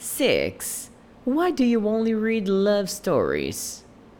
6. Why do you only read love stories?